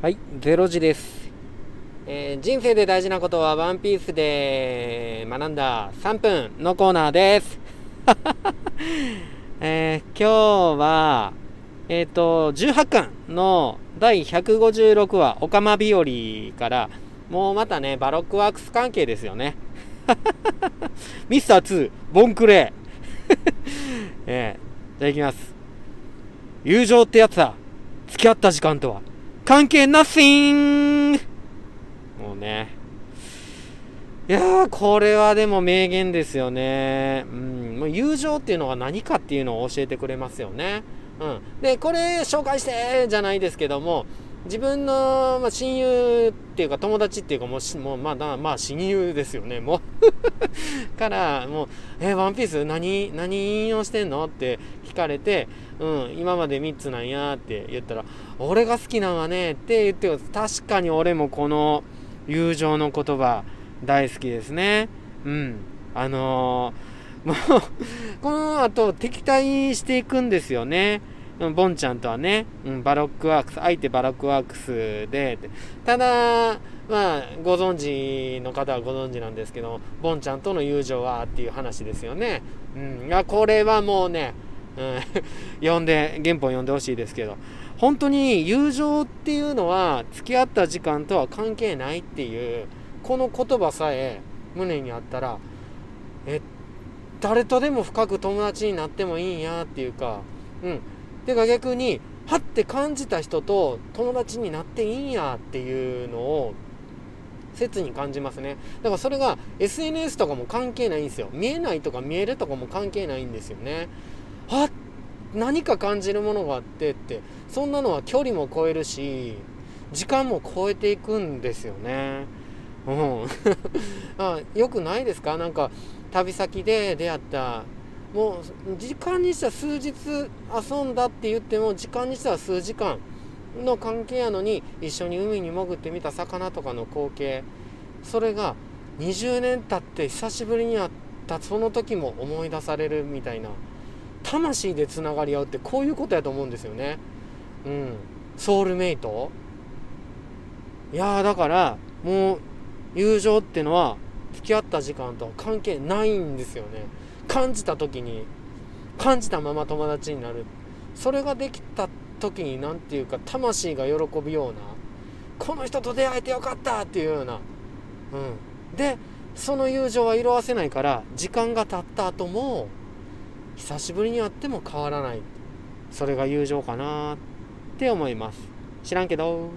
はい、ゼロ時です、えー人生で大事なことはワンピースで学んだ3分のコーナーです。えー今日は、えっ、と、18巻の第156話、オカマ日和から、もうまたね、バロックワークス関係ですよね。ミスター2、ボンクレ ー。えーじゃあいきます。友情ってやつは、付き合った時間とは、関係ナッシングもうね。いやー、これはでも名言ですよね。うん、もう友情っていうのが何かっていうのを教えてくれますよね。うん。で、これ紹介してじゃないですけども、自分の、まあ、親友っていうか友達っていうかもうもうまだまあ親友ですよね。もう。からもう「えワンピース何何引用してんの?」って聞かれて「うん今まで3つなんや」って言ったら「俺が好きなんはね」って言って確かに俺もこの友情の言葉大好きですね。うん。あのー もうこの後敵対していくんですよね。ボンちゃんとはね、うん、バロックワークス相手バロックワークスでただまあご存知の方はご存知なんですけどボンちゃんとの友情はっていう話ですよね、うん、これはもうね、うん、読んで原本読んでほしいですけど本当に友情っていうのは付き合った時間とは関係ないっていうこの言葉さえ胸にあったらえ誰とでも深く友達になってもいいんやっていうかうんてか逆にはって感じた人と友達になっていいんやっていうのを切に感じますね。だからそれが SNS とかも関係ないんですよ。見えないとか見えるとかも関係ないんですよね。は何か感じるものがあってって。そんなのは距離も超えるし時間も超えていくんですよね。うん。あよくないですか？なんか旅先で出会ったもう時間にしては数日遊んだって言っても時間にしては数時間の関係やのに一緒に海に潜ってみた魚とかの光景それが20年経って久しぶりに会ったその時も思い出されるみたいな魂でつながり合うってこういうことやと思うんですよね。うん。ソウルメイト？いやだからもう友情ってのは付き合った時間とは関係ないんですよね。感じた時に感じたまま友達になる。それができた時に何て言うか魂が喜ぶようなこの人と出会えてよかったっていうような。うん。でその友情は色あせないから時間が経った後も久しぶりに会っても変わらない。それが友情かなって思います。知らんけど。